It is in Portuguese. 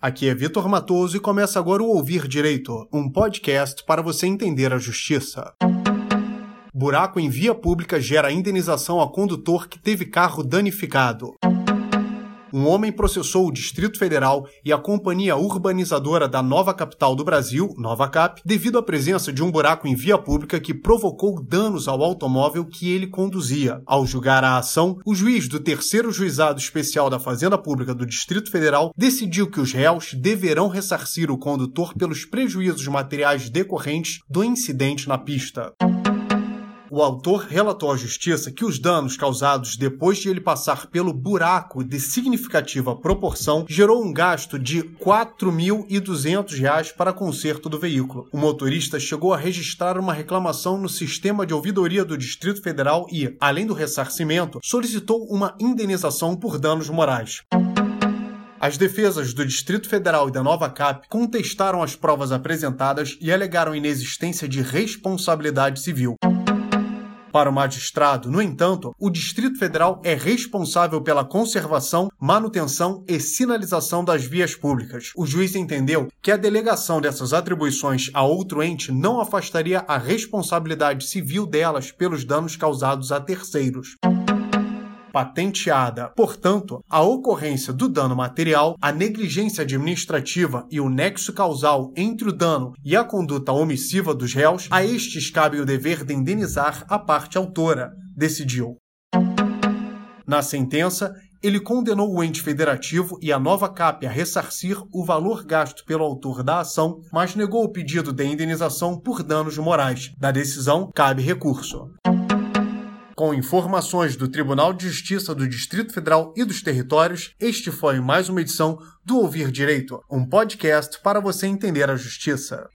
Aqui é Vitor Matoso e começa agora o Ouvir Direito, um podcast para você entender a justiça. Buraco em via pública gera indenização a condutor que teve carro danificado um homem processou o Distrito Federal e a companhia urbanizadora da nova capital do Brasil, Nova Cap, devido à presença de um buraco em via pública que provocou danos ao automóvel que ele conduzia. Ao julgar a ação, o juiz do terceiro juizado especial da Fazenda Pública do Distrito Federal decidiu que os réus deverão ressarcir o condutor pelos prejuízos materiais decorrentes do incidente na pista. O autor relatou à justiça que os danos causados depois de ele passar pelo buraco de significativa proporção gerou um gasto de R$ 4.200 para conserto do veículo. O motorista chegou a registrar uma reclamação no sistema de ouvidoria do Distrito Federal e, além do ressarcimento, solicitou uma indenização por danos morais. As defesas do Distrito Federal e da Nova Cap contestaram as provas apresentadas e alegaram inexistência de responsabilidade civil. Para o magistrado, no entanto, o Distrito Federal é responsável pela conservação, manutenção e sinalização das vias públicas. O juiz entendeu que a delegação dessas atribuições a outro ente não afastaria a responsabilidade civil delas pelos danos causados a terceiros patenteada. Portanto, a ocorrência do dano material, a negligência administrativa e o nexo causal entre o dano e a conduta omissiva dos réus, a estes cabe o dever de indenizar a parte autora, decidiu. Na sentença, ele condenou o ente federativo e a nova CAP a ressarcir o valor gasto pelo autor da ação, mas negou o pedido de indenização por danos morais. Da decisão, cabe recurso. Com informações do Tribunal de Justiça do Distrito Federal e dos Territórios, este foi mais uma edição do Ouvir Direito, um podcast para você entender a justiça.